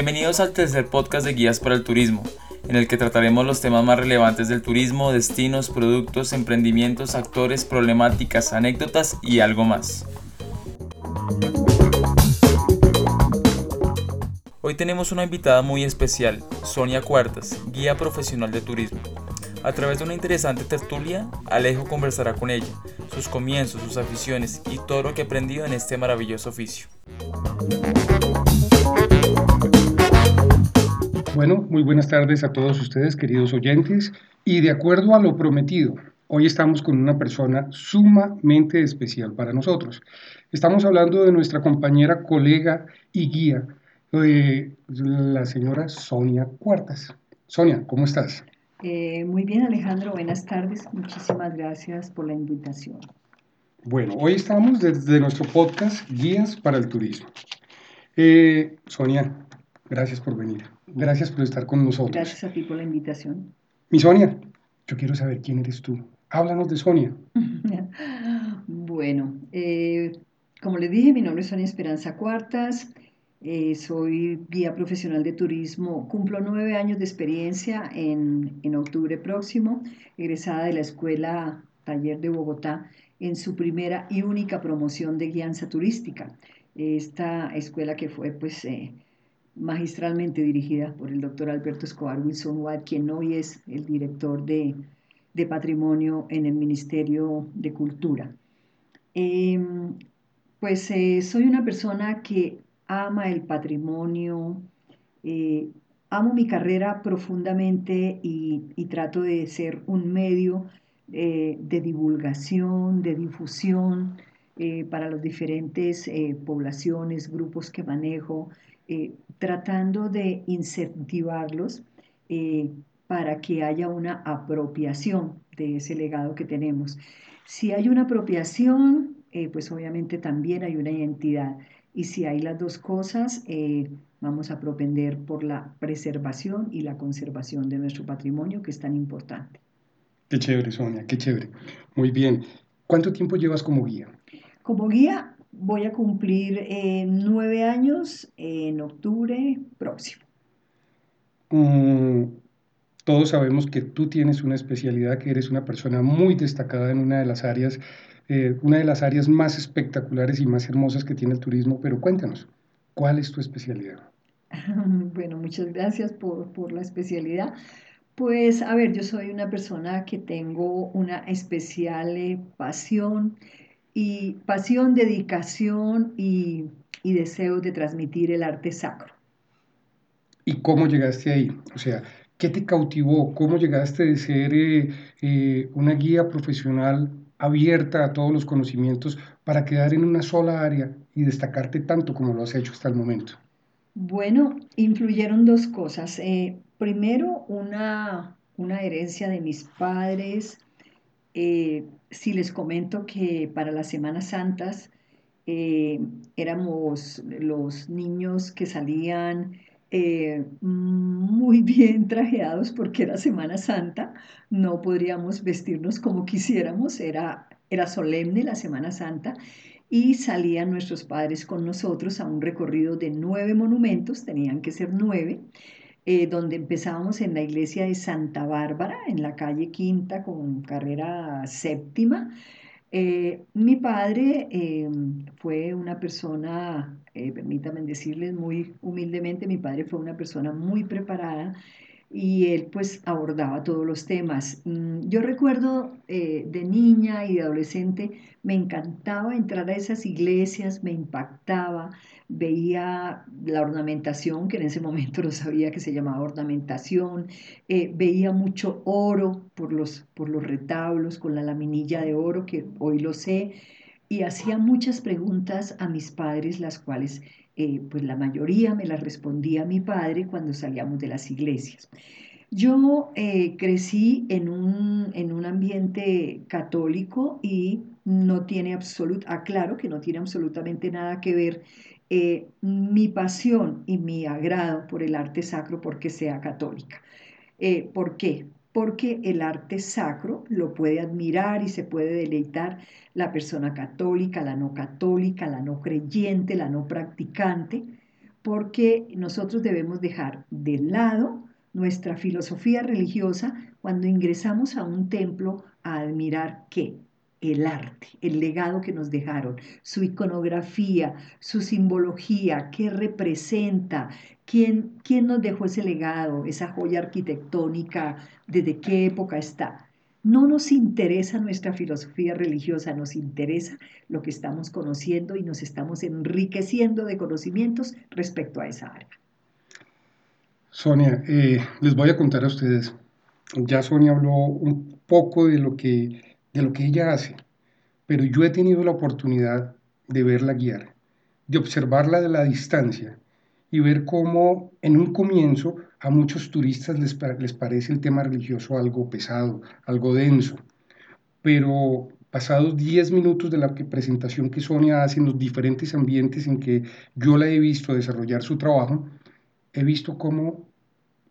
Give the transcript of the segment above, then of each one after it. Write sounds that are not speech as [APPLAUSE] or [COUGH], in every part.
Bienvenidos al tercer podcast de Guías para el Turismo, en el que trataremos los temas más relevantes del turismo, destinos, productos, emprendimientos, actores, problemáticas, anécdotas y algo más. Hoy tenemos una invitada muy especial, Sonia Cuartas, guía profesional de turismo. A través de una interesante tertulia, Alejo conversará con ella, sus comienzos, sus aficiones y todo lo que ha aprendido en este maravilloso oficio. Bueno, muy buenas tardes a todos ustedes, queridos oyentes, y de acuerdo a lo prometido, hoy estamos con una persona sumamente especial para nosotros. Estamos hablando de nuestra compañera, colega y guía, eh, la señora Sonia Cuartas. Sonia, ¿cómo estás? Eh, muy bien, Alejandro, buenas tardes. Muchísimas gracias por la invitación. Bueno, hoy estamos desde nuestro podcast Guías para el Turismo. Eh, Sonia, gracias por venir. Gracias por estar con nosotros. Gracias a ti por la invitación. Mi Sonia, yo quiero saber quién eres tú. Háblanos de Sonia. [LAUGHS] bueno, eh, como les dije, mi nombre es Sonia Esperanza Cuartas. Eh, soy guía profesional de turismo, cumplo nueve años de experiencia en, en, octubre próximo, egresada de la Escuela Taller de Bogotá en su primera y única promoción de guianza turística. Esta escuela que fue pues eh, magistralmente dirigida por el doctor Alberto Escobar Wilson Watt, quien hoy es el director de, de patrimonio en el Ministerio de Cultura. Eh, pues eh, soy una persona que ama el patrimonio, eh, amo mi carrera profundamente y, trato de ser un medio eh, de divulgación, de difusión para las diferentes poblaciones, grupos que manejo, tratando de incentivarlos para que haya una apropiación de ese legado que tenemos. Si hay una apropiación, pues obviamente también hay una identidad. Y si hay las dos cosas, eh, vamos a propender por la preservación y la conservación de nuestro patrimonio, que es tan importante. Qué chévere, Sonia, qué chévere. Muy bien. ¿Cuánto tiempo llevas como guía? Como guía voy a cumplir eh, nueve años en octubre próximo. Todos sabemos que tú tienes una especialidad, que eres una persona muy destacada en una de las áreas eh, una de las áreas más espectaculares y más hermosas que tiene el turismo, pero cuéntanos, ¿cuál es tu especialidad? [LAUGHS] Bueno, muchas gracias por, por la especialidad. Pues a ver, yo soy una persona que tengo una especial eh, pasión y pasión, dedicación y, y, deseo de transmitir el arte sacro. ¿Y cómo llegaste ahí? O sea, ¿qué te cautivó? ¿Cómo llegaste de ser eh, una guía profesional abierta a todos los conocimientos para quedar en una sola área y destacarte tanto como lo has hecho hasta el momento? Bueno, influyeron dos cosas. Eh, primero, una, una, herencia de mis padres. Eh, si les comento que para las Semanas Santas eh, éramos los niños que salían eh, muy bien trajeados porque era Semana Santa, no podríamos vestirnos como quisiéramos, era, era solemne la Semana Santa y salían nuestros padres con nosotros a un recorrido de nueve monumentos, tenían que ser nueve, eh, donde empezábamos en la iglesia de Santa Bárbara, en la calle Quinta con carrera séptima, eh, mi padre em, fue una persona, eh, permítanme decirles muy humildemente, mi padre fue una persona muy preparada y él pues abordaba todos los temas. Mm, yo recuerdo eh, de niña y de adolescente, me encantaba entrar a esas iglesias, me impactaba, veía la ornamentación, que en ese momento [LAUGHS] no sabía que se llamaba ornamentación, eh, veía mucho oro por los, por los retablos con la laminilla de oro, que hoy lo sé, y hacía muchas preguntas a mis padres, las cuales eh, pues la mayoría me las respondía mi padre cuando salíamos de las iglesias. Yo eh, crecí en un, en un ambiente católico y no tiene absolut, aclaro que no tiene absolutamente nada que ver eh, mi pasión y mi agrado por el arte sacro porque sea católica. ¿Por qué? Porque el arte sacro lo puede admirar y se puede deleitar la persona católica, la no católica, la no creyente, la no practicante, porque nosotros debemos dejar de lado nuestra filosofía religiosa cuando ingresamos a un templo a admirar qué? El arte, el legado que nos dejaron, su iconografía, su simbología, qué representa, quién, quién nos dejó ese legado, esa joya arquitectónica, desde qué época está. No nos interesa nuestra filosofía religiosa, nos interesa lo que estamos conociendo y nos estamos enriqueciendo de conocimientos respecto a esa área. Sonia, eh, les voy a contar a ustedes. Ya Sonia habló un poco de lo, que, de lo que ella hace, pero yo he tenido la oportunidad de verla guiar, de observarla de la distancia y ver cómo en un comienzo a muchos turistas les, les parece el tema religioso algo pesado, algo denso, pero pasados 10 minutos de la presentación que Sonia hace en los diferentes ambientes en que yo la he visto desarrollar su trabajo, he visto cómo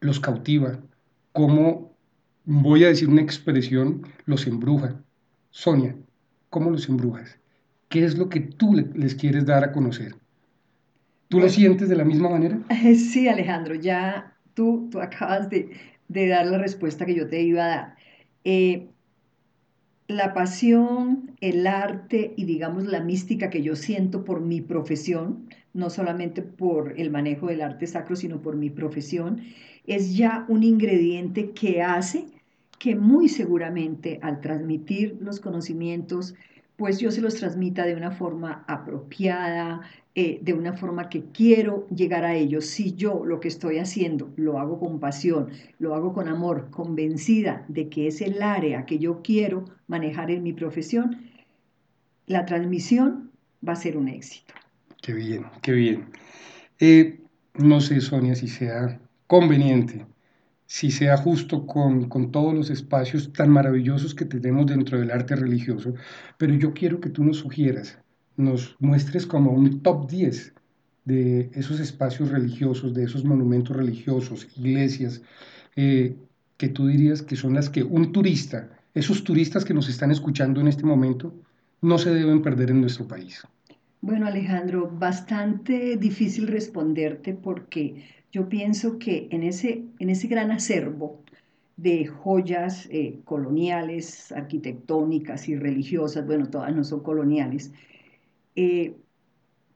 los cautiva, cómo, voy a decir una expresión, los embruja. Sonia, ¿cómo los embrujas? ¿Qué es lo que tú les quieres dar a conocer? ¿Tú lo sientes de la misma manera? [LAUGHS] Sí, Alejandro, ya tú, tú acabas de, dar la respuesta que yo te iba a dar. Eh, la pasión, el arte y digamos la mística que yo siento por mi profesión, no solamente por el manejo del arte sacro, sino por mi profesión, es ya un ingrediente que hace que muy seguramente al transmitir los conocimientos, pues yo se los transmita de una forma apropiada, eh, de una forma que quiero llegar a ellos. Si yo lo que estoy haciendo lo hago con pasión, lo hago con amor, convencida de que es el área que yo quiero manejar en mi profesión, la transmisión va a ser un éxito. Qué bien, qué bien. Eh, no sé, Sonia, si sea conveniente, si sea justo con, con, todos los espacios tan maravillosos que tenemos dentro del arte religioso, pero yo quiero que tú nos sugieras, nos muestres como un top 10 de esos espacios religiosos, de esos monumentos religiosos, iglesias, eh, que tú dirías que son las que un turista, esos turistas que nos están escuchando en este momento, no se deben perder en nuestro país. Bueno, Alejandro, bastante difícil responderte porque yo pienso que en ese, en ese gran acervo de joyas eh, coloniales, arquitectónicas y religiosas, bueno, todas no son coloniales, eh,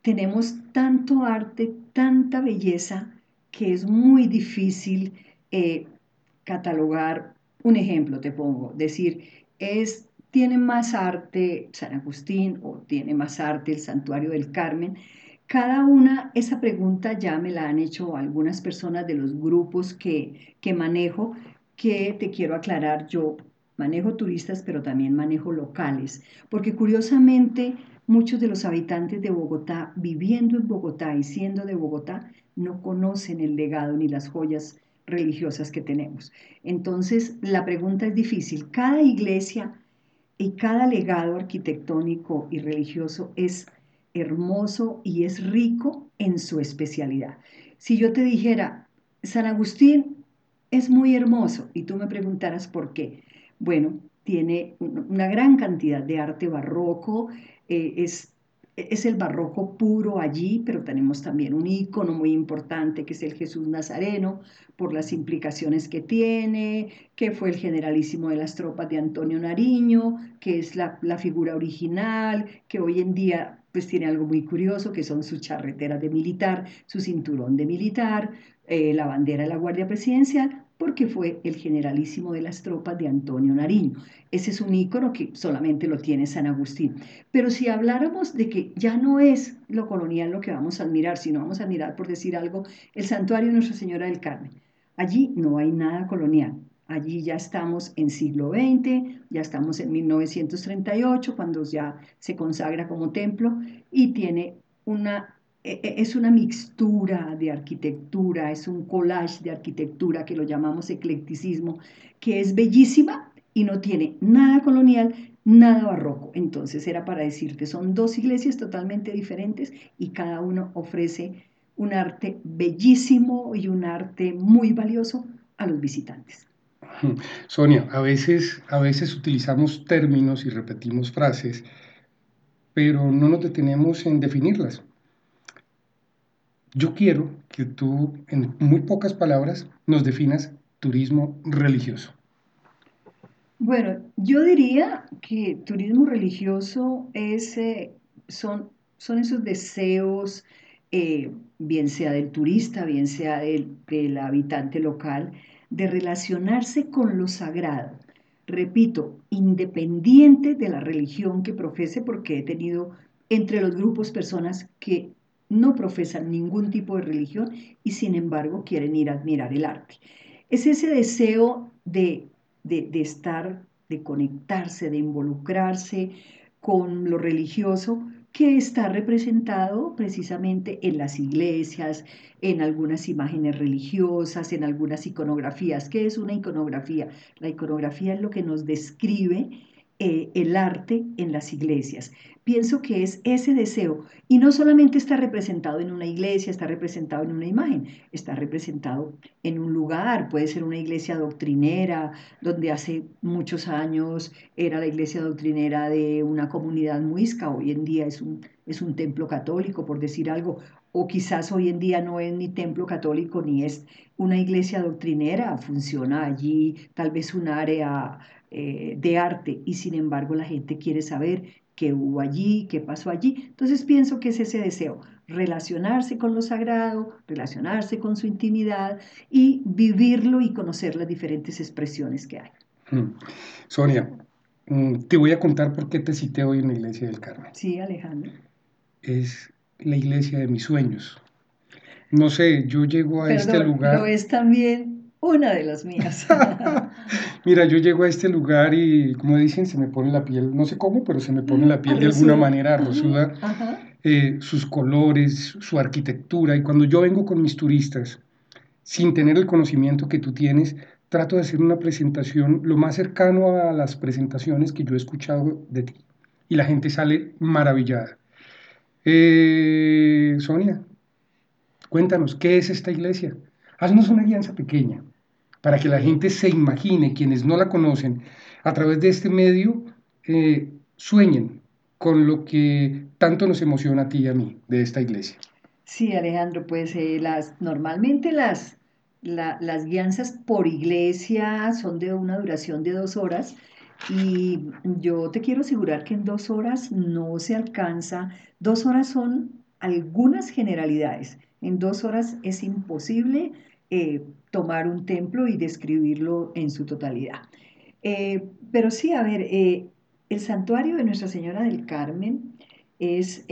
tenemos tanto arte, tanta belleza, que es muy difícil eh, catalogar. Un ejemplo te pongo, decir, es ¿Tiene más arte San Agustín o tiene más arte el Santuario del Carmen? Cada una, esa pregunta ya me la han hecho algunas personas de los grupos que, que manejo, que te quiero aclarar, yo manejo turistas, pero también manejo locales, porque curiosamente muchos de los habitantes de Bogotá, viviendo en Bogotá y siendo de Bogotá, no conocen el legado ni las joyas religiosas que tenemos. Entonces, la pregunta es difícil. Cada iglesia y cada legado arquitectónico y religioso es hermoso y es rico en su especialidad. Si yo te dijera, San Agustín es muy hermoso y tú me preguntaras por qué, bueno, tiene una gran cantidad de arte barroco, eh, es es el barroco puro allí, pero tenemos también un icono muy importante que es el Jesús Nazareno, por las implicaciones que tiene, que fue el generalísimo de las tropas de Antonio Nariño, que es la, figura original, que hoy en día pues tiene algo muy curioso, que son su charretera de militar, su cinturón de militar, eh, la bandera de la Guardia Presidencial, porque fue el generalísimo de las tropas de Antonio Nariño. Ese es un ícono que solamente lo tiene San Agustín. Pero si habláramos de que ya no es lo colonial lo que vamos a admirar, sino vamos a admirar, por decir algo, el santuario de Nuestra Señora del Carmen. Allí no hay nada colonial. Allí ya estamos en siglo XX, ya estamos en 1938, cuando ya se consagra como templo y tiene una e, e, es una mixtura de arquitectura, es un collage de arquitectura que lo llamamos eclecticismo, que es bellísima y no tiene nada colonial, nada barroco. Entonces era para decirte, son dos iglesias totalmente diferentes y cada uno ofrece un arte bellísimo y un arte muy valioso a los visitantes. [LAUGHS] Sonia, a veces, a veces utilizamos términos y repetimos frases, pero no nos detenemos en definirlas Yo quiero que tú, en muy pocas palabras, nos definas turismo religioso. Bueno, yo diría que turismo religioso es, eh, son, son esos deseos, eh, bien sea del turista, bien sea del, del habitante local, de relacionarse con lo sagrado. Repito, independiente de la religión que profese, porque he tenido entre los grupos personas que no profesan ningún tipo de religión y sin embargo quieren ir a admirar el arte. Es ese deseo de, de, de estar, de conectarse, de involucrarse con lo religioso que está representado precisamente en las iglesias, en algunas imágenes religiosas, en algunas iconografías. ¿Qué es una iconografía? La iconografía es lo que nos describe eh, el arte en las iglesias. Pienso que es ese deseo. Y no solamente está representado en una iglesia, está representado en una imagen, está representado en un lugar, puede ser una iglesia doctrinera, donde hace muchos años era la iglesia doctrinera de una comunidad muisca, hoy en día es un, es un templo católico, por decir algo, o quizás hoy en día no es ni templo católico ni es una iglesia doctrinera, funciona allí tal vez un área eh, de arte y sin embargo la gente quiere saber qué hubo allí, qué pasó allí. Entonces pienso que es ese deseo, relacionarse con lo sagrado, relacionarse con su intimidad y vivirlo y conocer las diferentes expresiones que hay. Mm. Sonia, mm, te voy a contar por qué te cité hoy en la iglesia del Carmen. Sí, Alejandro. Es la iglesia de mis sueños. No sé, yo llego a Perdón, este lugar. Lo es también una de las mías. [LAUGHS] Mira, yo llego a este lugar y, como dicen, se me pone la piel, no sé cómo, pero se me pone la piel de alguna manera rosuda, eh, sus colores, su arquitectura. Y cuando yo vengo con mis turistas, sin tener el conocimiento que tú tienes, trato de hacer una presentación lo más cercano a las presentaciones que yo he escuchado de ti. Y la gente sale maravillada. Eh, Sonia, cuéntanos, ¿qué es esta iglesia? Haznos una guianza pequeña para que la gente se imagine, quienes no la conocen, a través de este medio, eh, sueñen con lo que tanto nos emociona a ti y a mí de esta iglesia. Sí, Alejandro, pues eh, las, normalmente las, la, las guianzas por iglesia son de una duración de dos horas y yo te quiero asegurar que en dos horas no se alcanza, dos horas son algunas generalidades, en dos horas es imposible eh, tomar un templo y describirlo en su totalidad. Eh, pero sí, a ver, eh, el santuario de Nuestra Señora del Carmen es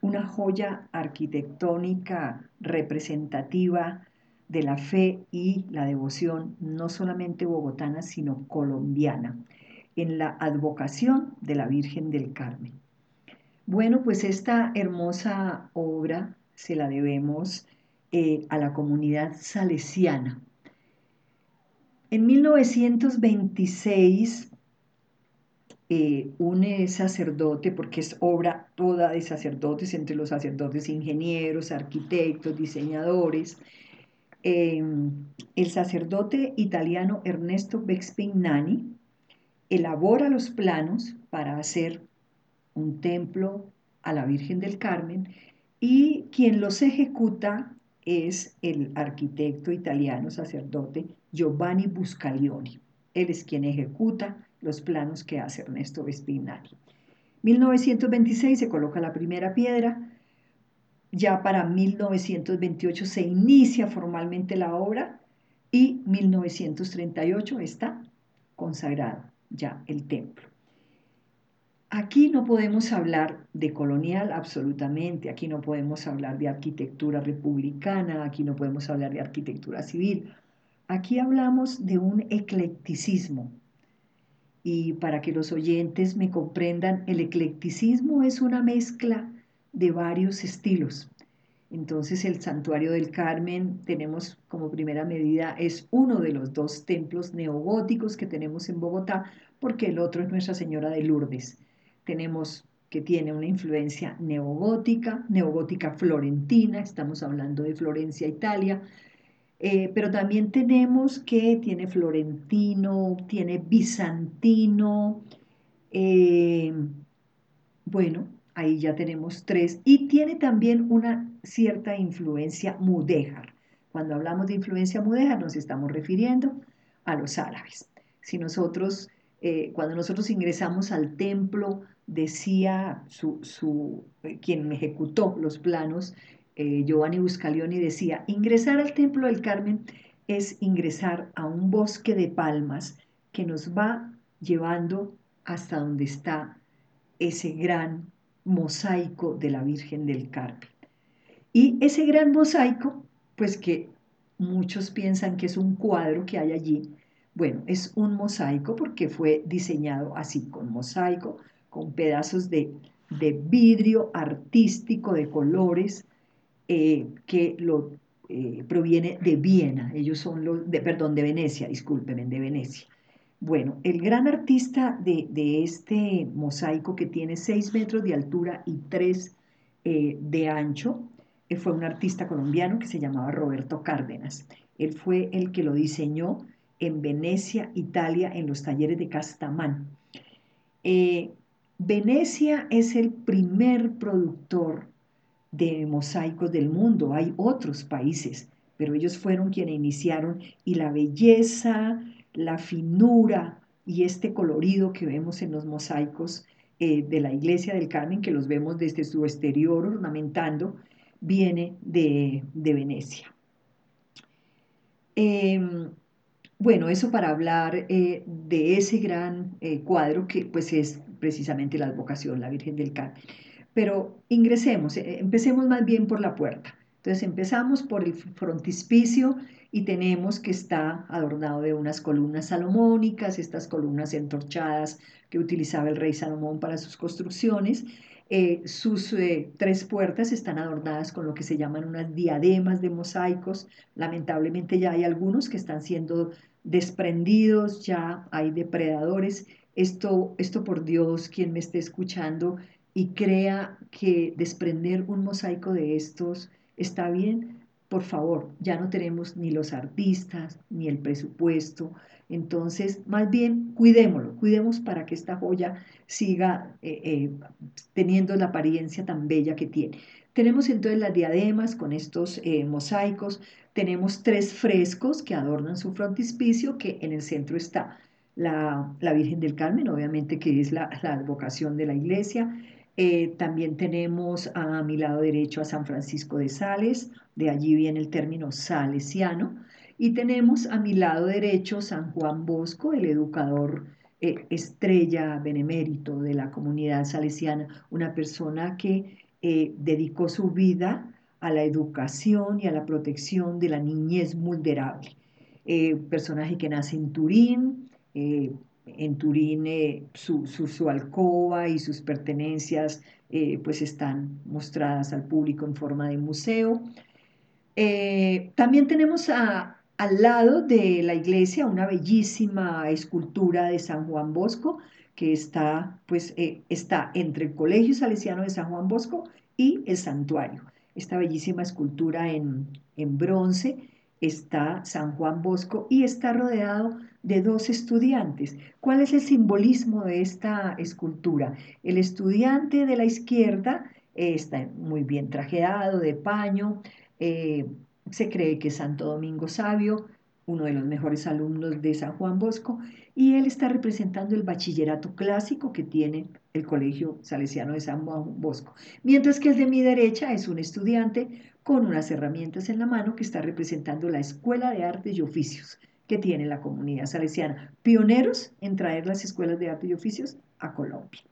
una joya arquitectónica representativa de la fe y la devoción, no solamente bogotana, sino colombiana, en la advocación de la Virgen del Carmen. Bueno, pues esta hermosa obra se la debemos eh, a la comunidad salesiana. En 1926, eh, un sacerdote, porque es obra toda de sacerdotes, entre los sacerdotes ingenieros, arquitectos, diseñadores, em, el sacerdote italiano Ernesto Bexpignani elabora los planos para hacer un templo a la Virgen del Carmen y quien los ejecuta es el arquitecto italiano sacerdote Giovanni Buscalioni. Él es quien ejecuta los planos que hace Ernesto Vespignani. 1926 se coloca la primera piedra, ya para 1928 se inicia formalmente la obra y 1938 está consagrado ya el templo. Aquí no podemos hablar de colonial absolutamente, aquí no podemos hablar de arquitectura republicana, aquí no podemos hablar de arquitectura civil. Aquí hablamos de un eclecticismo. Y para que los oyentes me comprendan, el eclecticismo es una mezcla de varios estilos. Entonces el santuario del Carmen tenemos como primera medida, es uno de los dos templos neogóticos que tenemos en Bogotá, porque el otro es Nuestra Señora de Lourdes tenemos que tiene una influencia neogótica, neogótica florentina, estamos hablando de Florencia, Italia, eh, pero también tenemos que tiene florentino, tiene bizantino, eh, bueno, ahí ya tenemos tres, y tiene también una cierta influencia mudéjar. Cuando hablamos de influencia mudéjar nos estamos refiriendo a los árabes. Si nosotros, eh, cuando nosotros ingresamos al templo, decía su, su eh, quien ejecutó los planos, eh, Giovanni Buscalioni decía, ingresar al templo del Carmen es ingresar a un bosque de palmas que nos va llevando hasta donde está ese gran mosaico de la Virgen del Carmen. Y ese gran mosaico, pues que muchos piensan que es un cuadro que hay allí, bueno, es un mosaico porque fue diseñado así, con mosaico, con pedazos de, vidrio artístico de colores eh, que lo eh, proviene de Viena, ellos son los, de, perdón, de Venecia, discúlpenme, de Venecia. Bueno, el gran artista de, este mosaico que tiene 6 metros de altura y 3 eh, de ancho eh, fue un artista colombiano que se llamaba Roberto Cárdenas. Él fue el que lo diseñó en Venecia, Italia, en los talleres de Castamán. Eh, Venecia es el primer productor de mosaicos del mundo. Hay otros países, pero ellos fueron quienes iniciaron y la belleza, la finura y este colorido que vemos en los mosaicos eh, de la iglesia del Carmen, que los vemos desde su exterior ornamentando, viene de, Venecia. Em, bueno, eso para hablar eh, de ese gran eh, cuadro que pues es precisamente la advocación, la Virgen del Carmen. Pero ingresemos, empecemos más bien por la puerta. Entonces empezamos por el frontispicio y tenemos que está adornado de unas columnas salomónicas, estas columnas entorchadas que utilizaba el rey Salomón para sus construcciones. Eh, sus eh, tres puertas están adornadas con lo que se llaman unas diademas de mosaicos. Lamentablemente ya hay algunos que están siendo desprendidos, ya hay depredadores. Esto, esto por Dios, quien me esté escuchando y crea que desprender un mosaico de estos está bien, por favor, ya no tenemos ni los artistas, ni el presupuesto. Entonces, más bien, cuidémoslo, cuidemos para que esta joya siga eh, eh, teniendo la apariencia tan bella que tiene. Tenemos entonces las diademas con estos eh, mosaicos, tenemos tres frescos que adornan su frontispicio, que en el centro está la, Virgen del Carmen, obviamente que es la, la advocación de la iglesia, eh, también tenemos a mi lado derecho a San Francisco de Sales, de allí viene el término salesiano, y tenemos a mi lado derecho San Juan Bosco, el educador eh, estrella benemérito de la comunidad salesiana, una persona que eh, dedicó su vida a la educación y a la protección de la niñez vulnerable. personaje que nace en Turín, en Turín eh, su, alcoba y sus pertenencias eh, pues están mostradas al público en forma de museo. Eh, también tenemos al lado de la iglesia una bellísima escultura de San Juan Bosco que está, pues, está entre el Colegio Salesiano de San Juan Bosco y el santuario. Esta bellísima escultura en, en bronce está San Juan Bosco y está rodeado de dos estudiantes. ¿Cuál es el simbolismo de esta escultura? El estudiante de la izquierda eh, está muy bien trajeado, de paño, eh, se cree que es Santo Domingo Sabio, uno de los mejores alumnos de San Juan Bosco, y él está representando el bachillerato clásico que tiene el Colegio Salesiano de San Bosco, mientras que el de mi derecha es un estudiante con unas herramientas en la mano que está representando la Escuela de Artes y Oficios que tiene la comunidad salesiana, pioneros en traer las escuelas de artes y oficios a Colombia.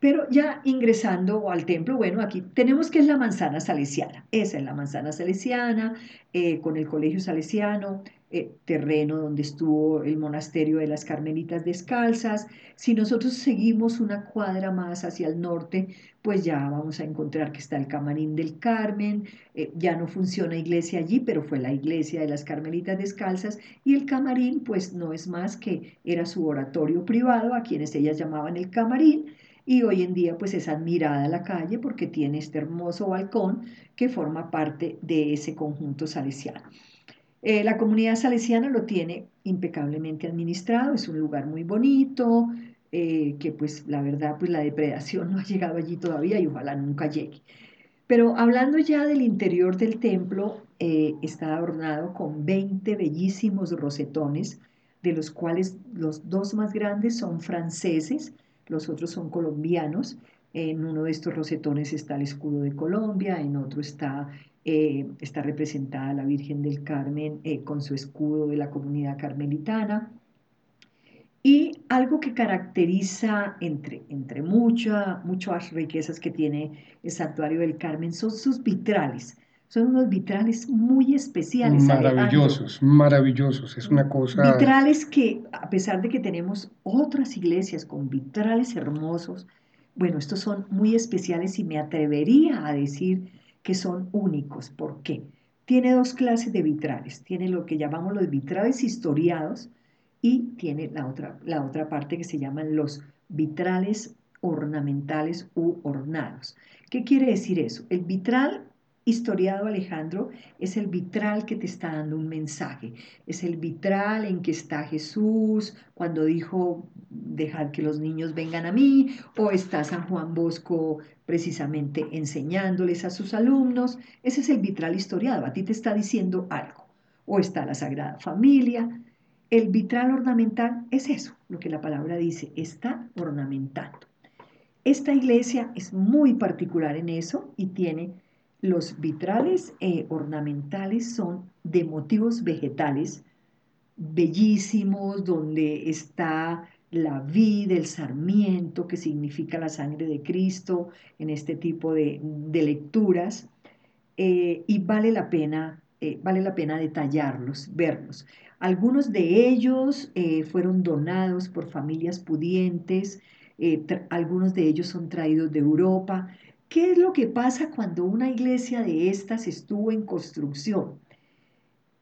Pero ya ingresando al templo, bueno, aquí tenemos que es la manzana salesiana. Esa es la manzana salesiana, eh, con el colegio salesiano, eh, terreno donde estuvo el monasterio de las Carmelitas Descalzas. Si nosotros seguimos una cuadra más hacia el norte, pues ya vamos a encontrar que está el Camarín del Carmen, eh, ya no funciona iglesia allí, pero fue la iglesia de las Carmelitas Descalzas, y el Camarín pues no es más que era su oratorio privado, a quienes ellas llamaban el Camarín, y hoy en día pues es admirada la calle porque tiene este hermoso balcón que forma parte de ese conjunto salesiano. Eh, la comunidad salesiana lo tiene impecablemente administrado, es un lugar muy bonito, eh, que pues la verdad, pues la depredación [LAUGHS] no ha llegado allí todavía y ojalá nunca llegue. Pero hablando ya del interior del templo, eh, está adornado con 20 bellísimos rosetones, de los cuales los dos más grandes son franceses, los otros son colombianos. En uno de estos rosetones está el escudo de Colombia, en otro está, eh, está representada la Virgen del Carmen eh, con su escudo de la comunidad carmelitana. Y algo que caracteriza, entre, entre mucha, muchas riquezas que tiene el santuario del Carmen, son sus vitrales. Son unos vitrales muy especiales. Maravillosos, maravillosos. Es una cosa... Vitrales que, a pesar de que tenemos otras iglesias con vitrales hermosos, bueno, estos son muy especiales y me atrevería a decir que son únicos. ¿Por qué? Tiene dos clases de vitrales. Tiene lo que llamamos los vitrales historiados, y tiene la otra, la otra parte que se llaman los vitrales ornamentales u ornados. ¿Qué quiere decir eso? El vitral historiado Alejandro es el vitral que te está dando un mensaje, es el vitral en que está Jesús cuando dijo dejar que los niños vengan a mí, o está San Juan Bosco precisamente enseñándoles a sus alumnos, ese es el vitral historiado, a ti te está diciendo algo, o está la Sagrada Familia, el vitral ornamental es eso, lo que la palabra dice, está ornamentando. Esta iglesia es muy particular en eso y tiene los vitrales eh, ornamentales son de motivos vegetales bellísimos, donde está la vida, el sarmiento, que significa la sangre de Cristo, en este tipo de, lecturas, eh, y vale la pena, eh, vale la pena detallarlos, verlos. Algunos de ellos fueron donados por familias pudientes, algunos de ellos son traídos de Europa. ¿Qué es lo que pasa cuando una iglesia de estas estuvo en construcción?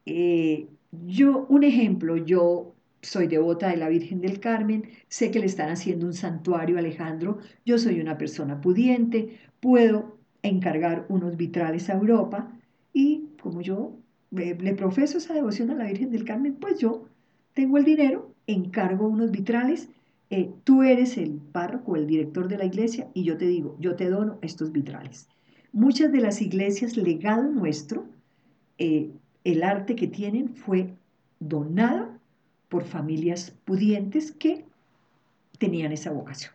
Eh, yo, un ejemplo, yo soy devota de la Virgen del Carmen, sé que le están haciendo un santuario a Alejandro, yo soy una persona pudiente, puedo encargar unos vitrales a Europa y como yo le profeso esa devoción a la Virgen del Carmen, pues yo tengo el dinero, encargo unos vitrales, eh, tú eres el párroco, el director de la iglesia, y yo te digo, yo te dono estos vitrales. Muchas de las iglesias, legado nuestro, eh, el arte que tienen fue donado por familias pudientes que tenían esa vocación.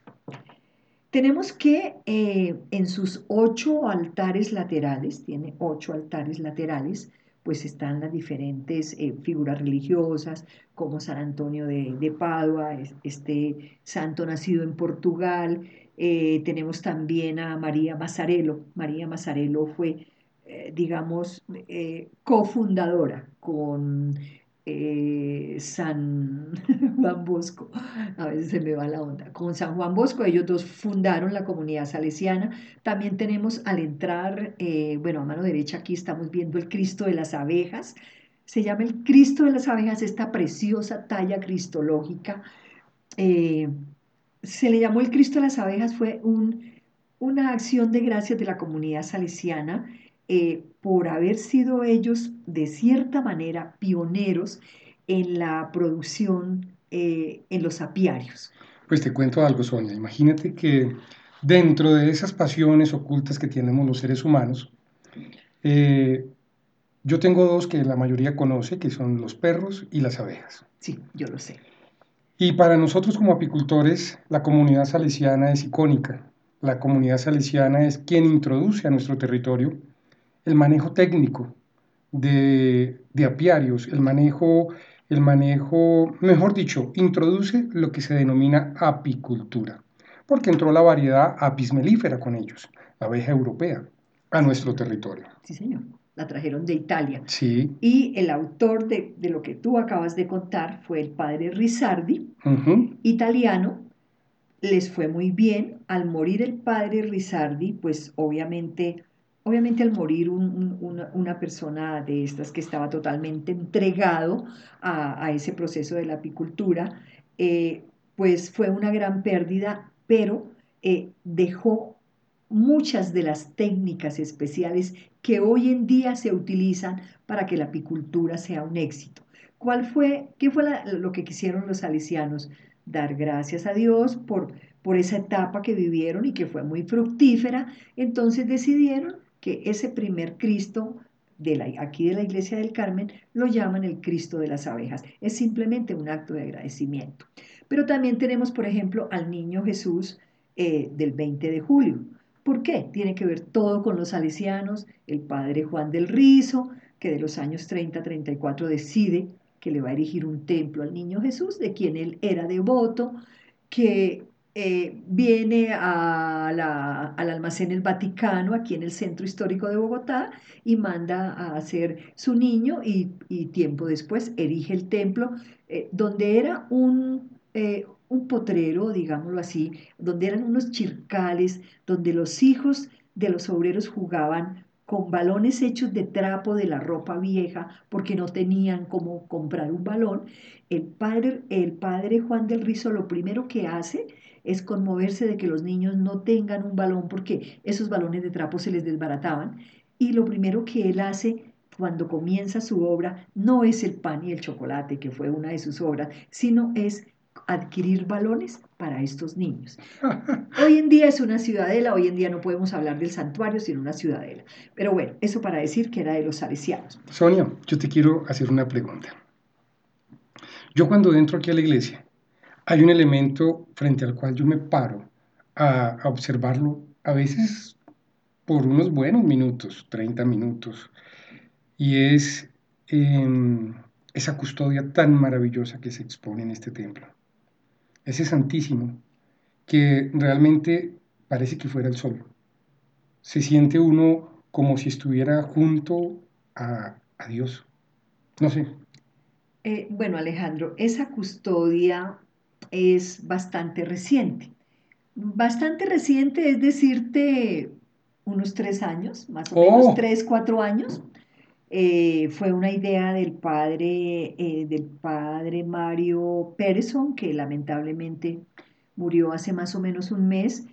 Tenemos que eh, en sus ocho altares laterales, tiene ocho altares laterales, pues están las diferentes eh, figuras religiosas, como San Antonio de, Padua, este santo nacido en Portugal. Eh, tenemos también a María Mazzarello. María Mazzarello fue, eh, digamos, cofundadora con eh, San [LAUGHS] Juan Bosco, a veces se me va la onda, con San Juan Bosco, ellos dos fundaron la comunidad salesiana. También tenemos al entrar, eh, bueno, a mano derecha aquí estamos viendo el Cristo de las abejas. Se llama el Cristo de las abejas, esta preciosa talla cristológica. Eh, se le llamó el Cristo de las abejas, fue un, una acción de gracias de la comunidad salesiana eh, por haber sido ellos, de cierta manera, pioneros en la producción eh, en los apiarios. Pues te cuento algo, Sonia. Imagínate que dentro de esas pasiones ocultas que tenemos los seres humanos, eh, yo tengo dos que la mayoría conoce, que son los perros y las abejas. Sí, yo lo sé. Y para nosotros como apicultores, la comunidad salesiana es icónica. La comunidad salesiana es quien introduce a nuestro territorio el manejo técnico de, apiarios, el manejo, el manejo, mejor dicho, introduce lo que se denomina apicultura, porque entró la variedad apis melífera con ellos, la abeja europea, a nuestro territorio. Sí, señor. La trajeron de Italia. Sí. Y el autor de, lo que tú acabas de contar fue el padre Risardi, italiano. Les fue muy bien. Al morir el padre Risardi, pues obviamente Obviamente al morir una, persona de estas que estaba totalmente entregado a, ese proceso de la apicultura, eh, pues fue una gran pérdida, pero eh, dejó muchas de las técnicas especiales que hoy en día se utilizan para que la apicultura sea un éxito. ¿Cuál fue, qué fue lo que quisieron los salesianos? dar gracias a Dios por, por esa etapa que vivieron y que fue muy fructífera. Entonces decidieron que ese primer Cristo de la, aquí de la iglesia del Carmen lo llaman el Cristo de las abejas. Es simplemente un acto de agradecimiento. Pero también tenemos, por ejemplo, al niño Jesús eh, del 20 de julio. ¿Por qué? Tiene que ver todo con los salesianos, el padre Juan del Rizo, que de los años 30-34 decide que le va a erigir un templo al niño Jesús, de quien él era devoto, que eh, viene al almacén El Vaticano, aquí en el centro histórico de Bogotá, y manda a hacer su niño y, tiempo después erige el templo, eh, donde era un, eh, un potrero, digámoslo así, donde eran unos chircales, donde los hijos de los obreros jugaban con balones hechos de trapo de la ropa vieja porque no tenían cómo comprar un balón, el padre, el padre Juan del Rizo lo primero que hace es conmoverse de que los niños no tengan un balón porque esos balones de trapo se les desbarataban. Y lo primero que él hace cuando comienza su obra no es el pan y el chocolate, que fue una de sus obras, sino es adquirir balones para estos niños. [LAUGHS] Hoy en día es una ciudadela, hoy en día no podemos hablar del santuario sino una ciudadela. Pero bueno, eso para decir que era de los salesianos. Sonia, yo te quiero hacer una pregunta. Yo cuando entro aquí a la iglesia, hay un elemento frente al cual yo me paro a, observarlo, a veces por unos buenos minutos, 30 minutos, y es em, esa custodia tan maravillosa que se expone en este templo. Ese santísimo que realmente parece que fuera el sol. Se siente uno como si estuviera junto a, Dios. No sé. Eh, bueno, Alejandro, esa custodia es bastante reciente. Bastante reciente es decirte unos tres años, más o menos oh. tres, cuatro años. Eh, fue una idea del padre, eh, del padre Mario Pereson, que lamentablemente murió hace más o menos un mes.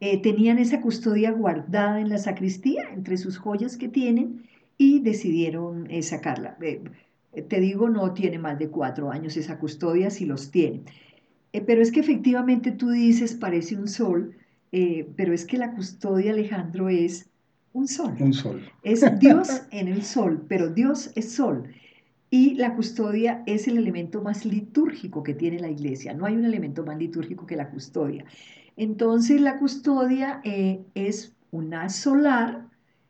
Eh, tenían esa custodia guardada en la sacristía, entre sus joyas que tienen, y decidieron sacarla. te digo, no tiene más de cuatro años esa custodia, si los tiene. Eh, pero es que efectivamente tú dices, parece un sol, eh, pero es que la custodia, Alejandro, es un sol. Un sol. Es Dios en el sol, pero Dios es sol. Y la custodia es el elemento más litúrgico que tiene la iglesia. No hay un elemento más litúrgico que la custodia. Entonces la custodia eh, es una solar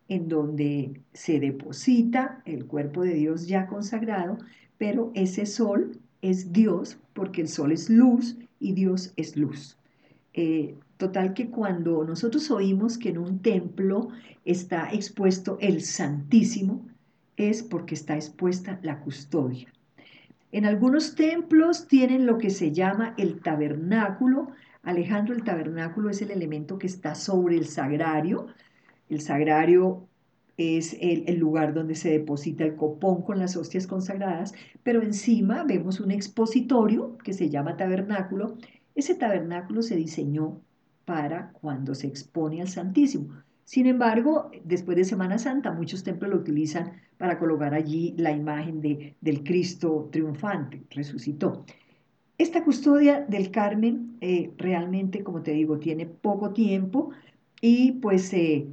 en donde se deposita el cuerpo de Dios ya consagrado, pero ese sol es Dios, porque el sol es luz y Dios es luz. Eh, total que cuando nosotros oímos que en un templo está expuesto el Santísimo, es porque está expuesta la custodia. En algunos templos tienen lo que se llama el tabernáculo. Alejandro, el tabernáculo es el elemento que está sobre el sagrario. El sagrario es el, lugar donde se deposita el copón con las hostias consagradas, pero encima vemos un expositorio que se llama tabernáculo. Ese tabernáculo se diseñó para cuando se expone al Santísimo. Sin embargo, después de Semana Santa, muchos templos lo utilizan para colocar allí la imagen de, del Cristo triunfante, resucitó. Esta custodia del Carmen eh, realmente, como te digo, tiene poco tiempo y pues eh,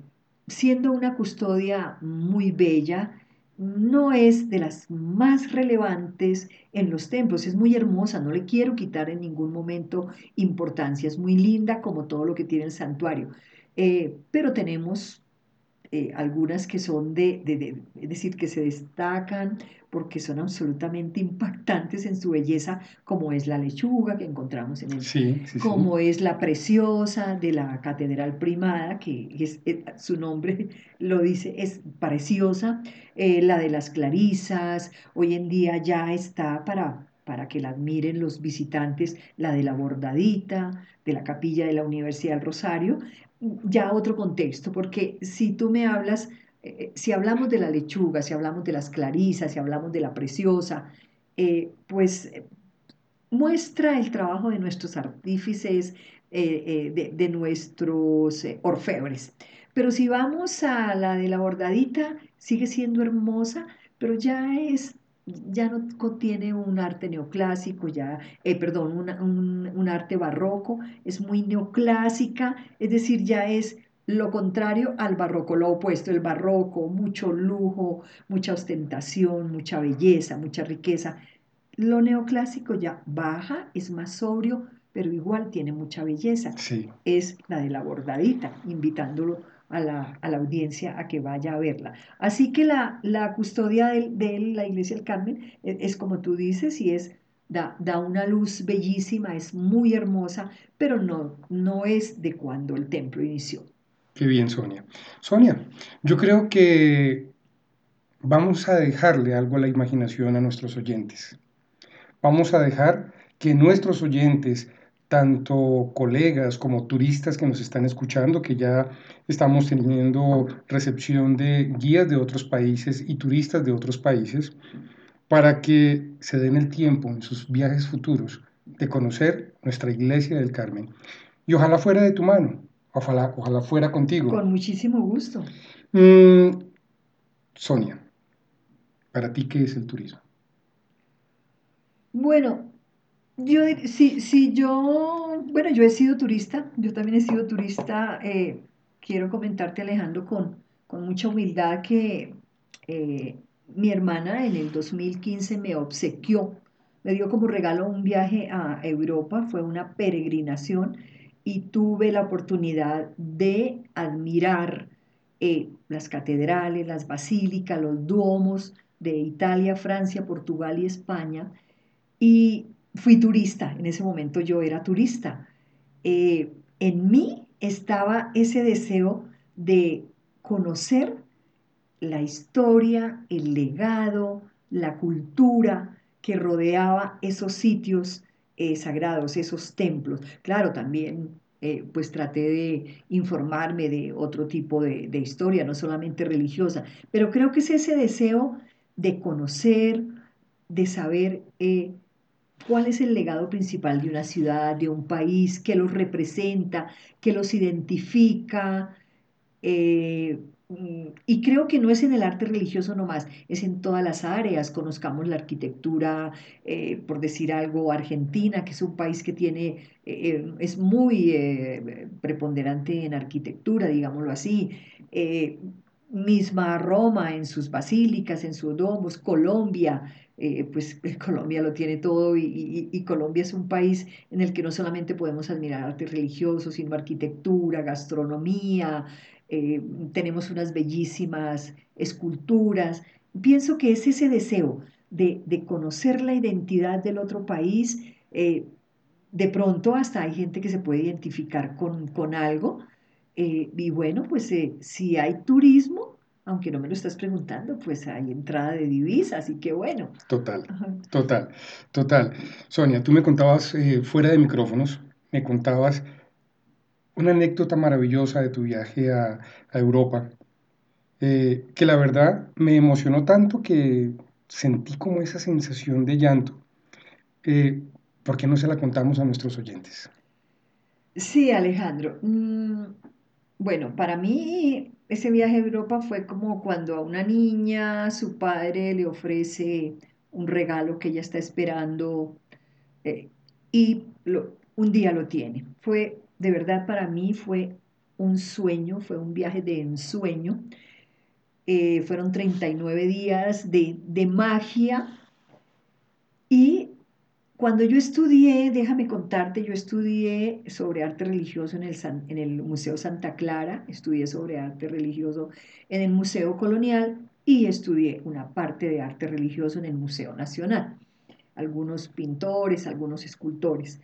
siendo una custodia muy bella, no es de las más relevantes en los templos, es muy hermosa, no le quiero quitar en ningún momento importancia, es muy linda como todo lo que tiene el santuario, eh, pero tenemos eh, algunas que son de, es decir, que se destacan porque son absolutamente impactantes en su belleza, como es la lechuga que encontramos en el, como es la preciosa de la catedral primada, que es, su nombre [LAUGHS] lo dice, es preciosa, eh, la de las clarisas, hoy en día ya está para para que la admiren los visitantes, la de la bordadita, de la capilla de la Universidad del Rosario, ya otro contexto, porque si tú me hablas, eh, eh, si hablamos de la lechuga, si hablamos de las clarisas, si hablamos de la preciosa, eh, pues muestra el trabajo de nuestros artífices, de, de, nuestros orfebres. Pero si vamos a la de la bordadita, sigue siendo hermosa, pero ya es ya no contiene un arte neoclásico, ya, eh, perdón, un, un arte barroco, es muy neoclásica, es decir, ya es lo contrario al barroco, lo opuesto, el barroco, mucho lujo, mucha ostentación, mucha belleza, mucha riqueza. Lo neoclásico ya baja, es más sobrio, pero igual tiene mucha belleza. Sí. Es la de la bordadita, invitándolo a la, audiencia a que vaya a verla. Así que la, la custodia de, la Iglesia del Carmen es, es, como tú dices y es Da, da, una luz bellísima, es muy hermosa, pero no, no es de cuando el templo inició. Qué bien, Sonia. Sonia, yo creo que vamos a dejarle algo a la imaginación a nuestros oyentes. Vamos a dejar que nuestros oyentes tanto colegas como turistas que nos están escuchando, que ya estamos teniendo recepción de guías de otros países y turistas de otros países, para que se den el tiempo en sus viajes futuros de conocer nuestra iglesia del Carmen. Y ojalá fuera de tu mano, ojalá, ojalá fuera contigo. Con muchísimo gusto. Mm, Sonia, ¿para ti qué es el turismo? Bueno, yo, sí, sí, yo, bueno, yo he sido turista, yo también he sido turista. Eh, quiero comentarte, Alejandro, con, con mucha humildad que eh, mi hermana en el 2015 me obsequió, me dio como regalo un viaje a Europa, fue una peregrinación y tuve la oportunidad de admirar eh, las catedrales, las basílicas, los duomos de Italia, Francia, Portugal y España. Y fui turista, en ese momento yo era turista. Eh, en mí estaba ese deseo de conocer la historia, el legado, la cultura que rodeaba esos sitios eh, sagrados, esos templos. Claro, también eh, pues traté de informarme de otro tipo de, historia, no solamente religiosa, pero creo que es ese deseo de conocer, de saber cuál es el legado principal de una ciudad, de un país, qué los representa, qué los identifica. Eh, mm, y creo que no es en el arte religioso nomás, es en todas las áreas. Conozcamos la arquitectura, eh, por decir algo, Argentina, que es un país que tiene, eh, es muy preponderante en arquitectura, digámoslo así misma Roma en sus basílicas, en sus domos, Colombia, eh, pues [LAUGHS] Colombia lo tiene todo y, Colombia es un país en el que no solamente podemos admirar arte religioso, sino arquitectura, gastronomía, eh, tenemos unas bellísimas esculturas. Pienso que es ese deseo de, conocer la identidad del otro país. Eh, de pronto hasta hay gente que se puede identificar con, con algo. y bueno, pues si hay turismo, aunque no me lo estás preguntando, pues hay entrada de divisas, así que bueno. Total, total, total. Sonia, tú me contabas eh, fuera de micrófonos, me contabas una anécdota maravillosa de tu viaje a, Europa, eh, que la verdad me emocionó tanto que sentí como esa sensación de llanto. Eh, ¿Por qué no se la contamos a nuestros oyentes? Sí, Alejandro. Mm, bueno, para mí ese viaje a Europa fue como cuando a una niña su padre le ofrece un regalo que ella está esperando eh, y un día lo tiene. Fue, de verdad, para mí fue un sueño, fue un viaje de ensueño. Eh, fueron 39 días de, de magia y cuando yo estudié, déjame contarte, yo estudié sobre arte religioso en el, Museo Santa Clara, estudié sobre arte religioso en el Museo Colonial y estudié una parte de arte religioso en el Museo Nacional. Algunos pintores, algunos escultores.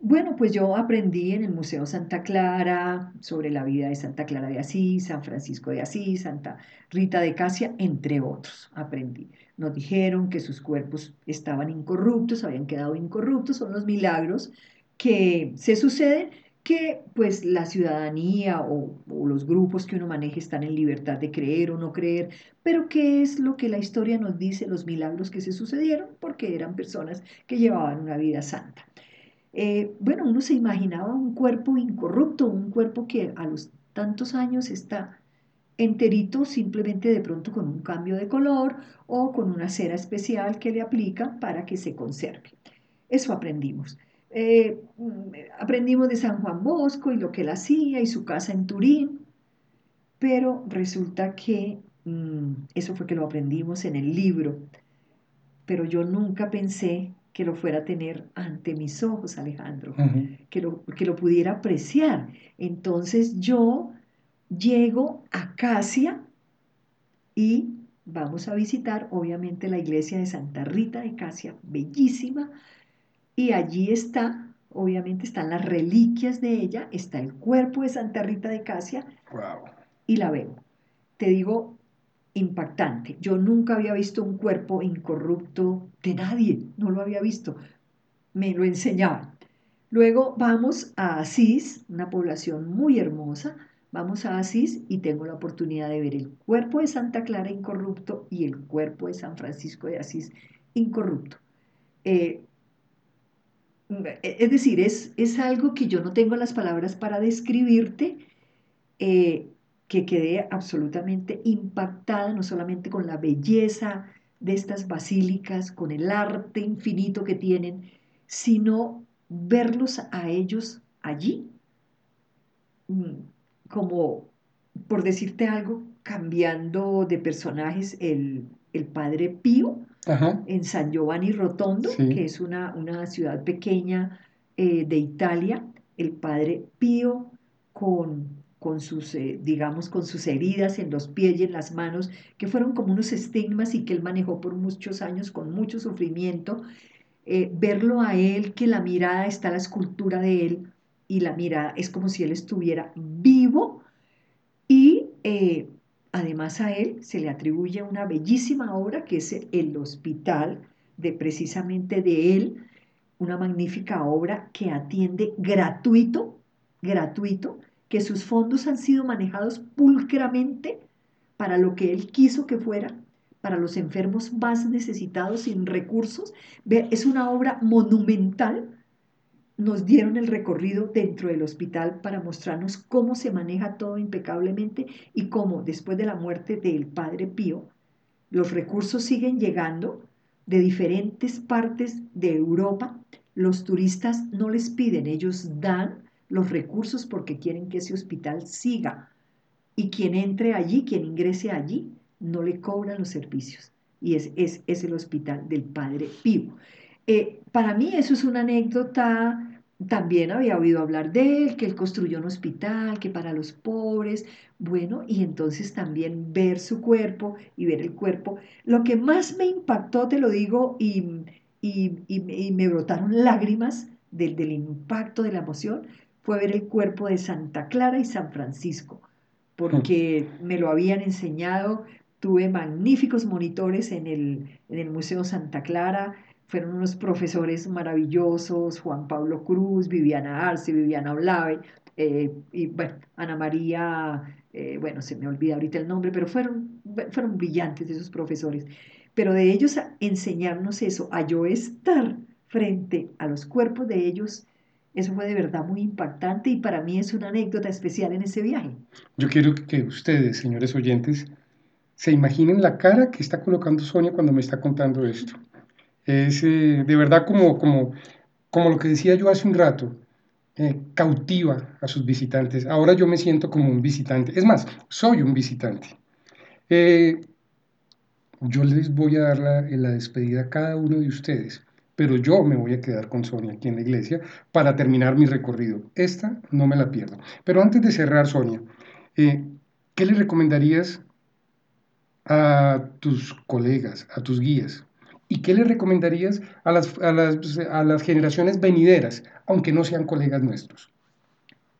Bueno, pues yo aprendí en el Museo Santa Clara sobre la vida de Santa Clara de Asís, San Francisco de Asís, Santa Rita de Casia, entre otros. Aprendí. Nos dijeron que sus cuerpos estaban incorruptos, habían quedado incorruptos, son los milagros que se suceden que pues la ciudadanía o, los grupos que uno maneje están en libertad de creer o no creer, pero qué es lo que la historia nos dice, los milagros que se sucedieron, porque eran personas que llevaban una vida santa. Eh, bueno, uno se imaginaba un cuerpo incorrupto, un cuerpo que a los tantos años está enterito simplemente de pronto con un cambio de color o con una cera especial que le aplica para que se conserve. Eso aprendimos. Eh, mm, aprendimos de San Juan Bosco y lo que él hacía y su casa en Turín, pero resulta que mm, eso fue que lo aprendimos en el libro, pero yo nunca pensé que lo fuera a tener ante mis ojos, Alejandro, que, lo, que lo pudiera apreciar. Entonces yo llego a Casia y vamos a visitar obviamente la iglesia de Santa Rita de Casia, bellísima, y allí está, obviamente están las reliquias de ella, está el cuerpo de Santa Rita de Casia, y la veo. Te digo, impactante. Yo nunca había visto un cuerpo incorrupto de nadie, no lo había visto. Me lo enseñaban. Luego vamos a Asís, una población muy hermosa. Vamos a Asís y tengo la oportunidad de ver el cuerpo de Santa Clara incorrupto y el cuerpo de San Francisco de Asís incorrupto. Eh, es decir, es, es, algo que yo no tengo las palabras para describirte. Eh, que quedé absolutamente impactada no solamente con la belleza de estas basílicas, con el arte infinito que tienen, sino verlos a ellos allí, mm, como, por decirte algo, cambiando de personajes el, padre Pío en San Giovanni Rotondo, que es una, una ciudad pequeña eh, de Italia, el padre Pío con con sus, eh, digamos, con sus heridas en los pies y en las manos, que fueron como unos estigmas y que él manejó por muchos años con mucho sufrimiento, eh, verlo a él, que la mirada está la escultura de él y la mirada es como si él estuviera vivo y eh, además a él se le atribuye una bellísima obra que es el hospital de precisamente de él, una magnífica obra que atiende gratuito, gratuito, que sus fondos han sido manejados pulcramente para lo que él quiso que fuera, para los enfermos más necesitados sin recursos. Es una obra monumental. Nos dieron el recorrido dentro del hospital para mostrarnos cómo se maneja todo impecablemente y cómo después de la muerte del padre Pío, los recursos siguen llegando de diferentes partes de Europa. Los turistas no les piden, ellos dan los recursos porque quieren que ese hospital siga. Y quien entre allí, quien ingrese allí, no le cobran los servicios. Y es, es, el hospital del Padre Pío. Eh, para mí eso es una anécdota también había oído hablar de él, que él construyó un hospital, que para los pobres, bueno, y entonces también ver su cuerpo y ver el cuerpo. Lo que más me impactó, te lo digo, y, y, me brotaron lágrimas del, del, impacto de la emoción, fue ver el cuerpo de Santa Clara y San Francisco, porque me lo habían enseñado, tuve magníficos monitores en el, en el Museo Santa Clara, fueron unos profesores maravillosos, Juan Pablo Cruz, Viviana Arce, Viviana Olave, eh, y bueno, Ana María, eh, bueno, se me olvida ahorita el nombre, pero fueron, fueron brillantes esos profesores. Pero de ellos enseñarnos eso, a yo estar frente a los cuerpos de ellos eso fue de verdad muy impactante y para mí es una anécdota especial en ese viaje. Yo quiero que ustedes, señores oyentes, se imaginen la cara que está colocando Sonia cuando me está contando esto. Es eh, de verdad como, como, como lo que decía yo hace un rato, eh, cautiva a sus visitantes. Ahora yo me siento como un visitante. Es más, soy un visitante. Eh, yo les voy a dar la, la despedida a cada uno de ustedes pero yo me voy a quedar con Sonia aquí en la iglesia para terminar mi recorrido. Esta no me la pierdo. Pero antes de cerrar, Sonia, ¿qué le recomendarías a tus colegas, a tus guías? ¿Y qué le recomendarías a las, a las, a las generaciones venideras, aunque no sean colegas nuestros?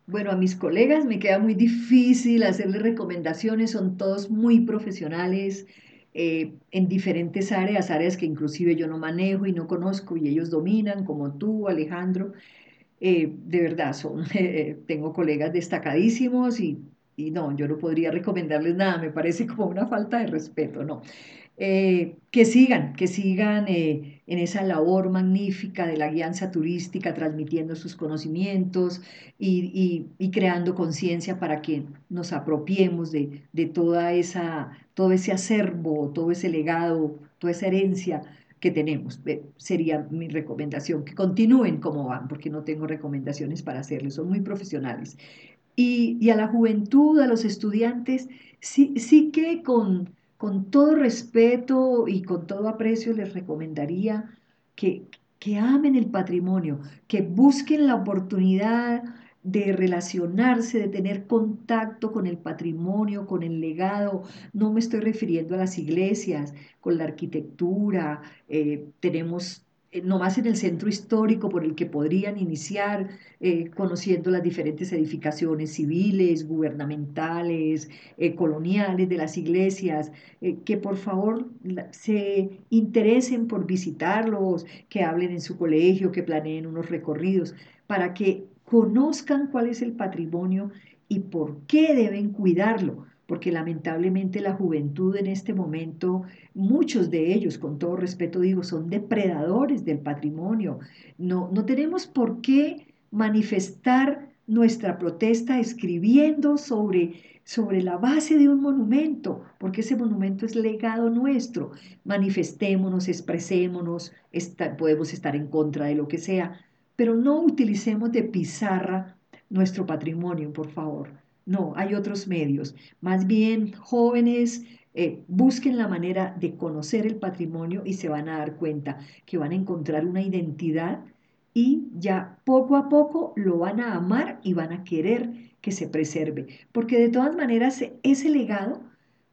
Bueno, a mis colegas me queda muy difícil hacerles recomendaciones, son todos muy profesionales, eh, en diferentes áreas, áreas que inclusive yo no manejo y no conozco y ellos dominan, como tú, Alejandro. Eh, de verdad, son, [LAUGHS] eh, tengo colegas destacadísimos y, y, no, yo no podría recomendarles nada, me parece como una falta de respeto, no. Eh, que sigan, que sigan eh, en esa labor magnífica de la guianza turística, transmitiendo sus conocimientos y, creando conciencia para que nos apropiemos de, toda esa, todo ese acervo, todo ese legado, toda esa herencia que tenemos. sería mi recomendación, que continúen como van, porque no tengo recomendaciones para hacerles, son muy profesionales. Y, y a la juventud, a los estudiantes, sí, sí que con con todo respeto y con todo aprecio les recomendaría que, que amen el patrimonio, que busquen la oportunidad de relacionarse, de tener contacto con el patrimonio, con el legado. No me estoy refiriendo a las iglesias, con la arquitectura. Eh, tenemos nomás en el centro histórico por el que podrían iniciar eh, conociendo las diferentes edificaciones civiles, gubernamentales, eh, coloniales de las iglesias, que por favor se interesen por visitarlos, que hablen en su colegio, que planeen unos recorridos, para que conozcan cuál es el patrimonio y por qué deben cuidarlo porque lamentablemente la juventud en este momento, muchos de ellos, con todo respeto digo, son depredadores del patrimonio. No, no tenemos por qué manifestar nuestra protesta escribiendo sobre, sobre la base de un monumento, porque ese monumento es legado nuestro. Manifestémonos, expresémonos, podemos estar en contra de lo que sea, pero no utilicemos de pizarra nuestro patrimonio, por favor. No, hay otros medios. Más bien, jóvenes eh, busquen la manera de conocer el patrimonio y se van a dar cuenta que van a encontrar una identidad y ya poco a poco lo van a amar y van a querer que se preserve. Porque de todas maneras ese legado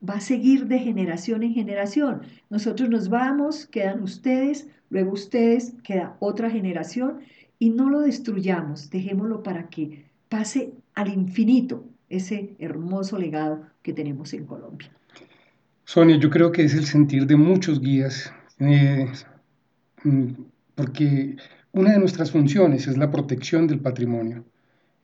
va a seguir de generación en generación. Nosotros nos vamos, quedan ustedes, luego ustedes, queda otra generación y no lo destruyamos, dejémoslo para que pase al infinito ese hermoso legado que tenemos en Colombia. Sonia, yo creo que es el sentir de muchos guías, eh, mm, porque una de nuestras funciones es la protección del patrimonio,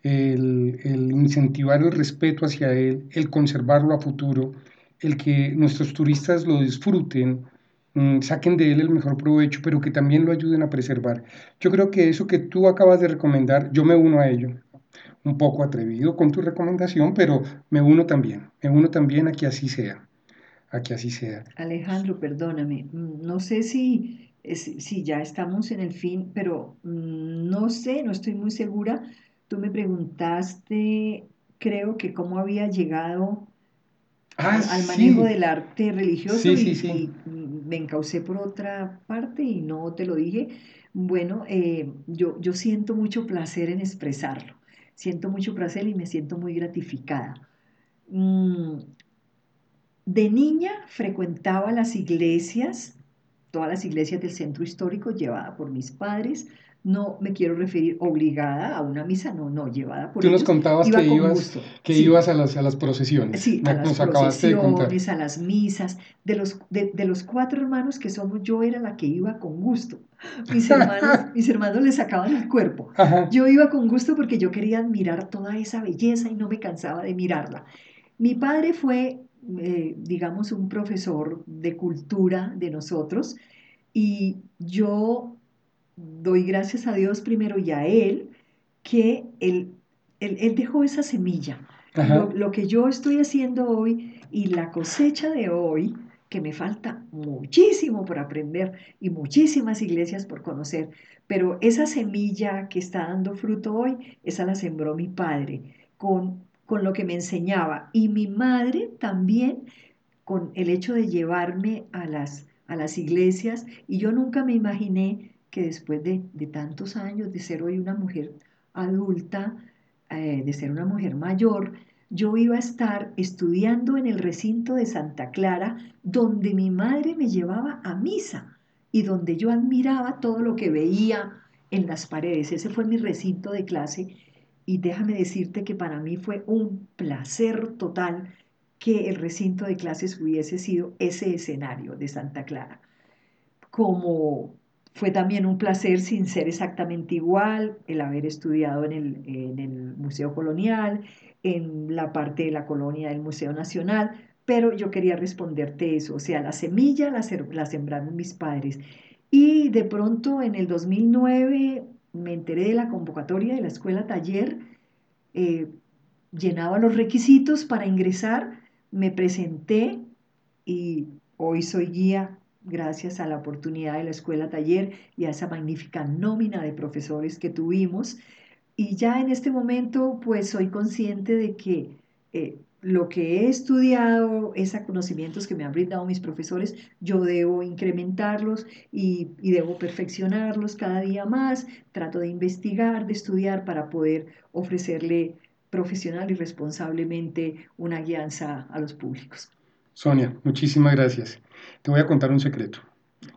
el, incentivar el respeto hacia él, el conservarlo a futuro, el que nuestros turistas lo disfruten, mm, saquen de él el mejor provecho, pero que también lo ayuden a preservar. Yo creo que eso que tú acabas de recomendar, yo me uno a ello un poco atrevido con tu recomendación, pero me uno también, me uno también a que así sea, a que así sea. Alejandro, perdóname, mm, no sé si, si ya estamos en el fin, pero mm, no sé, no estoy muy segura. Tú me preguntaste, creo que cómo había llegado ah, al, manejo del arte religioso y, me encaucé por otra parte y no te lo dije. Bueno, eh, yo, yo siento mucho placer en expresarlo siento mucho placer y me siento muy gratificada. Mm, de niña frecuentaba las iglesias, todas las iglesias del centro histórico llevada por mis padres, no me quiero referir obligada a una misa, no, no, llevada por Tú nos contabas que, ibas, que ibas a las, a las procesiones. Sí, a las procesiones, a las misas. De los, de, los cuatro hermanos que somos, yo era la que iba con gusto. Mis [LAUGHS] hermanos, mis hermanos le sacaban el cuerpo. Yo iba con gusto porque yo quería admirar toda esa belleza y no me cansaba de mirarla. Mi padre fue, eh, digamos, un profesor de cultura de nosotros y yo doy gracias a Dios primero y a Él que Él, él, dejó esa semilla. Lo, que yo estoy haciendo hoy y la cosecha de hoy, que me falta muchísimo por aprender y muchísimas iglesias por conocer, pero esa semilla que está dando fruto hoy, esa la sembró mi padre con, con lo que me enseñaba y mi madre también con el hecho de llevarme a las, a las iglesias y yo nunca me imaginé que después de, tantos años de ser hoy una mujer adulta, eh, de ser una mujer mayor, yo iba a estar estudiando en el recinto de Santa Clara, donde mi madre me llevaba a misa y donde yo admiraba todo lo que veía en las paredes. Ese fue mi recinto de clase y déjame decirte que para mí fue un placer total que el recinto de clases hubiese sido ese escenario de Santa Clara. Como fue también un placer, sin ser exactamente igual, el haber estudiado en el, Museo Colonial, en la parte de la colonia del Museo Nacional, pero yo quería responderte eso, o sea, la semilla la, la sembraron mis padres. Y de pronto en el 2009 me enteré de la convocatoria de la escuela taller, eh, llenaba los requisitos para ingresar, me presenté y hoy soy guía gracias a la oportunidad de la escuela taller y a esa magnífica nómina de profesores que tuvimos. Y ya en este momento, pues soy consciente de que eh, lo que he estudiado, esos conocimientos que me han brindado mis profesores, yo debo incrementarlos y, y, debo perfeccionarlos cada día más. Trato de investigar, de estudiar para poder ofrecerle profesional y responsablemente una guianza a los públicos. Sonia, muchísimas gracias. Te voy a contar un secreto.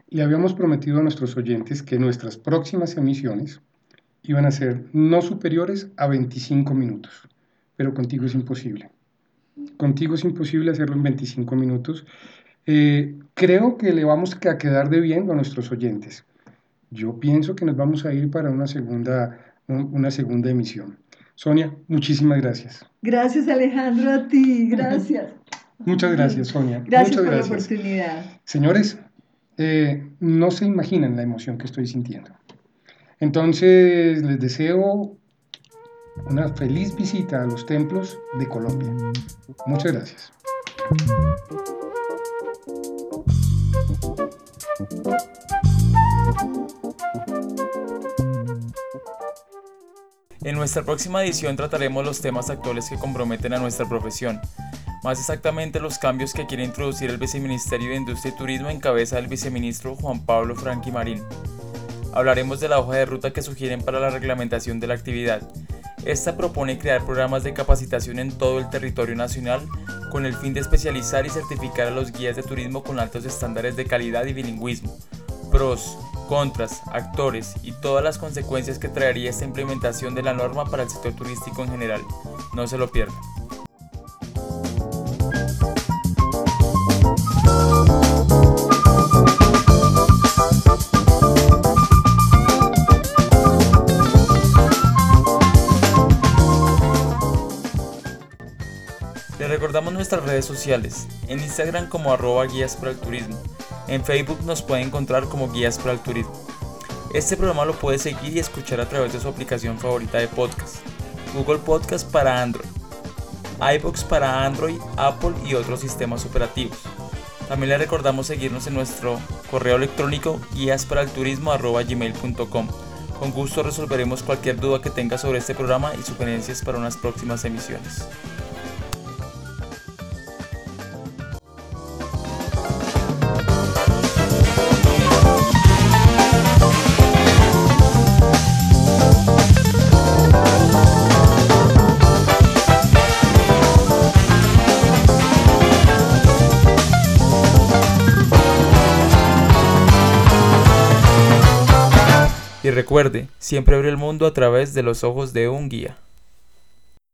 Le habíamos prometido a nuestros oyentes que nuestras próximas emisiones iban a ser no superiores a 25 minutos, pero contigo es imposible. Contigo es imposible hacerlo en 25 minutos. Eh, creo que le vamos a quedar debiendo a nuestros oyentes. Yo pienso que nos vamos a ir para una segunda, una segunda emisión. Sonia, muchísimas gracias. Gracias Alejandro, a ti, [LAUGHS] gracias. Muchas gracias, Sonia. Gracias por la oportunidad. Señores, eh, no se imaginan la emoción que estoy sintiendo. Entonces, les deseo una feliz visita a los templos de Colombia. Muchas gracias. En nuestra próxima edición trataremos los temas actuales que comprometen a nuestra profesión, más exactamente los cambios que quiere introducir el Viceministerio de Industria y Turismo en cabeza del viceministro Juan Pablo Franqui Marín. Hablaremos de la hoja de ruta que sugieren para la reglamentación de la actividad. Esta propone crear programas de capacitación en todo el territorio nacional con el fin de especializar y certificar a los guías de turismo con altos estándares de calidad y bilingüismo. Pros, contras, actores y todas las consecuencias que traería esta implementación de la norma para el sector turístico en general. No se lo pierdan. Nuestras redes sociales, en Instagram como arroba guías para el turismo, en Facebook nos puede encontrar como Guías para el Turismo. Este programa lo puede seguir y escuchar a través de su aplicación favorita de podcast, Google Podcast para Android, iBox para Android, Apple y otros sistemas operativos. También le recordamos seguirnos en nuestro correo electrónico guíasparalturismo.gmail.com. Con gusto resolveremos cualquier duda que tenga sobre este programa y sugerencias para unas próximas emisiones. Y recuerde, siempre abre el mundo a través de los ojos de un guía.